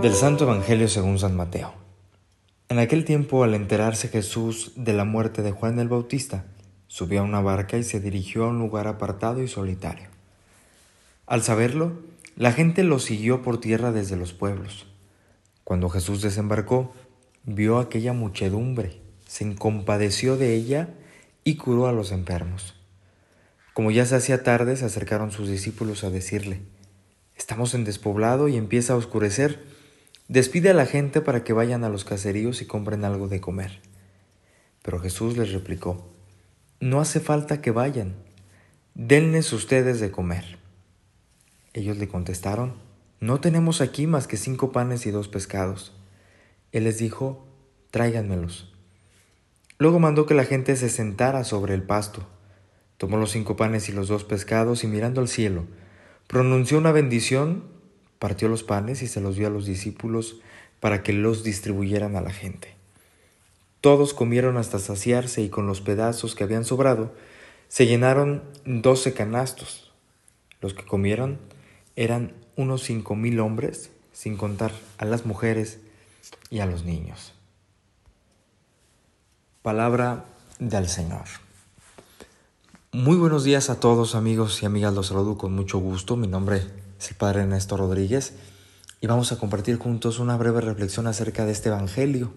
Del Santo Evangelio según San Mateo. En aquel tiempo, al enterarse Jesús de la muerte de Juan el Bautista, subió a una barca y se dirigió a un lugar apartado y solitario. Al saberlo, la gente lo siguió por tierra desde los pueblos. Cuando Jesús desembarcó, vio aquella muchedumbre, se compadeció de ella y curó a los enfermos. Como ya se hacía tarde, se acercaron sus discípulos a decirle, Estamos en despoblado y empieza a oscurecer Despide a la gente para que vayan a los caseríos y compren algo de comer. Pero Jesús les replicó, No hace falta que vayan, denles ustedes de comer. Ellos le contestaron, No tenemos aquí más que cinco panes y dos pescados. Él les dijo, Tráiganmelos. Luego mandó que la gente se sentara sobre el pasto. Tomó los cinco panes y los dos pescados y mirando al cielo, pronunció una bendición partió los panes y se los dio a los discípulos para que los distribuyeran a la gente. Todos comieron hasta saciarse y con los pedazos que habían sobrado se llenaron doce canastos. Los que comieron eran unos cinco mil hombres, sin contar a las mujeres y a los niños. Palabra del Señor. Muy buenos días a todos amigos y amigas, los saludo con mucho gusto. Mi nombre es el Padre Ernesto Rodríguez y vamos a compartir juntos una breve reflexión acerca de este Evangelio.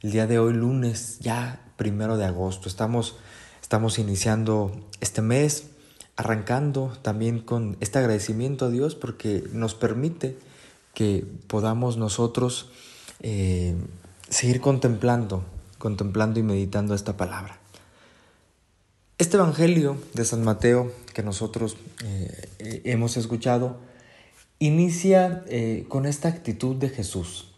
El día de hoy, lunes, ya primero de agosto, estamos, estamos iniciando este mes, arrancando también con este agradecimiento a Dios porque nos permite que podamos nosotros eh, seguir contemplando, contemplando y meditando esta palabra. Este Evangelio de San Mateo que nosotros eh, hemos escuchado inicia eh, con esta actitud de Jesús.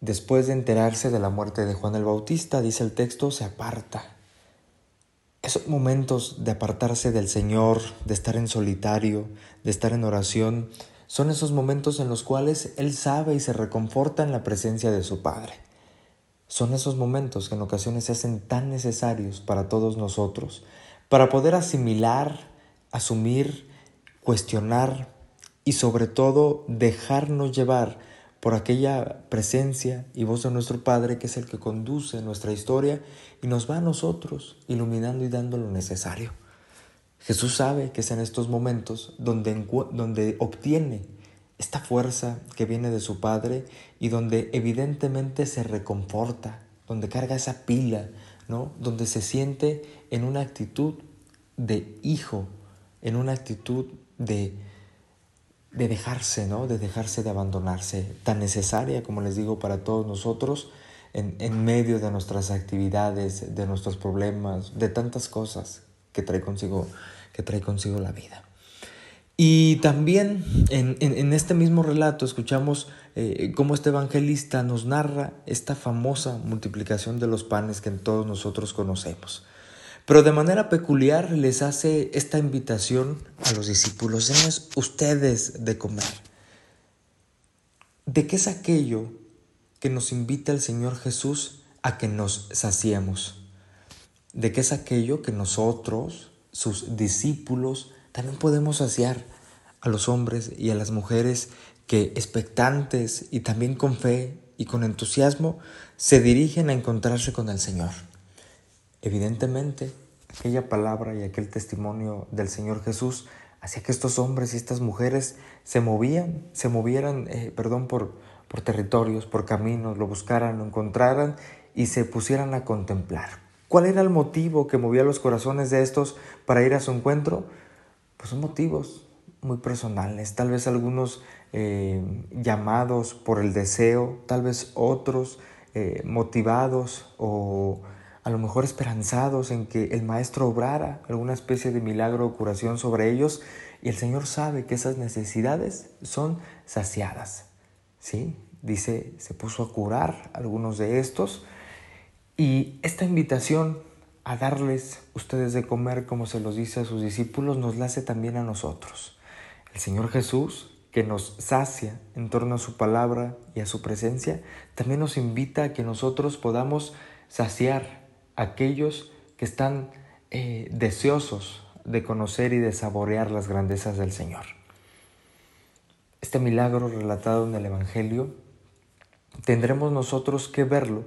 Después de enterarse de la muerte de Juan el Bautista, dice el texto, se aparta. Esos momentos de apartarse del Señor, de estar en solitario, de estar en oración, son esos momentos en los cuales Él sabe y se reconforta en la presencia de su Padre. Son esos momentos que en ocasiones se hacen tan necesarios para todos nosotros, para poder asimilar, asumir, cuestionar, y sobre todo dejarnos llevar por aquella presencia y voz de nuestro Padre que es el que conduce nuestra historia y nos va a nosotros iluminando y dando lo necesario. Jesús sabe que es en estos momentos donde, donde obtiene esta fuerza que viene de su Padre y donde evidentemente se reconforta, donde carga esa pila, ¿no? donde se siente en una actitud de hijo, en una actitud de, de dejarse, ¿no? De dejarse de abandonarse, tan necesaria, como les digo, para todos nosotros, en, en, medio de nuestras actividades, de nuestros problemas, de tantas cosas que trae consigo, que trae consigo la vida. Y también en, en, este mismo relato escuchamos eh, cómo este evangelista nos narra esta famosa multiplicación de los panes que todos nosotros conocemos. Pero de manera peculiar les hace esta invitación a los discípulos, denles ustedes de comer. ¿De qué es aquello que nos invita el Señor Jesús a que nos saciemos? ¿De qué es aquello que nosotros, sus discípulos, también podemos saciar a los hombres y a las mujeres que expectantes y también con fe y con entusiasmo se dirigen a encontrarse con el Señor? Evidentemente, aquella palabra y aquel testimonio del Señor Jesús hacía que estos hombres y estas mujeres se movían, se movieran, eh, perdón, por, por territorios, por caminos, lo buscaran, lo encontraran y se pusieran a contemplar. ¿Cuál era el motivo que movía los corazones de estos para ir a su encuentro? Pues son motivos muy personales, tal vez algunos eh, llamados por el deseo, tal vez otros eh, motivados o a lo mejor esperanzados en que el Maestro obrara alguna especie de milagro o curación sobre ellos y el Señor sabe que esas necesidades son saciadas. ¿Sí? Dice, se puso a curar algunos de estos y esta invitación a darles ustedes de comer como se los dice a sus discípulos nos la hace también a nosotros. El Señor Jesús que nos sacia en torno a su palabra y a su presencia, también nos invita a que nosotros podamos saciar aquellos que están eh, deseosos de conocer y de saborear las grandezas del Señor. Este milagro relatado en el Evangelio tendremos nosotros que verlo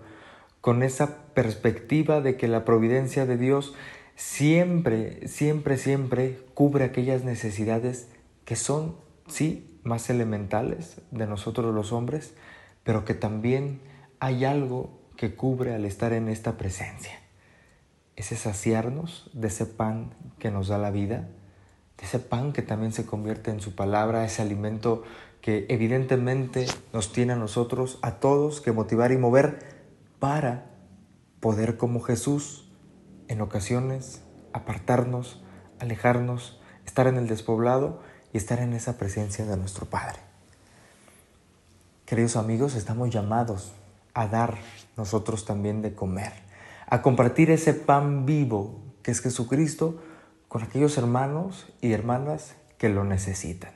con esa perspectiva de que la providencia de Dios siempre, siempre, siempre cubre aquellas necesidades que son, sí, más elementales de nosotros los hombres, pero que también hay algo que cubre al estar en esta presencia. Ese saciarnos de ese pan que nos da la vida, de ese pan que también se convierte en su palabra, ese alimento que evidentemente nos tiene a nosotros, a todos, que motivar y mover para poder como Jesús en ocasiones apartarnos, alejarnos, estar en el despoblado y estar en esa presencia de nuestro Padre. Queridos amigos, estamos llamados a dar nosotros también de comer, a compartir ese pan vivo que es Jesucristo con aquellos hermanos y hermanas que lo necesitan.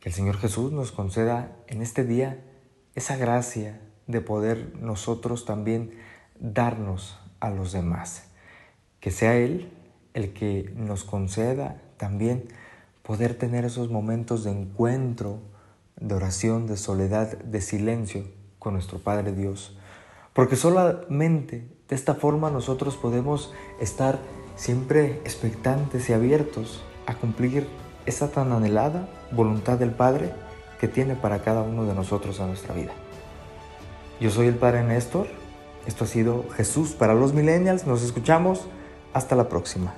Que el Señor Jesús nos conceda en este día esa gracia de poder nosotros también darnos a los demás. Que sea Él el que nos conceda también poder tener esos momentos de encuentro, de oración, de soledad, de silencio con nuestro Padre Dios. Porque solamente de esta forma nosotros podemos estar siempre expectantes y abiertos a cumplir esa tan anhelada voluntad del Padre que tiene para cada uno de nosotros en nuestra vida. Yo soy el Padre Néstor, esto ha sido Jesús para los millennials, nos escuchamos, hasta la próxima.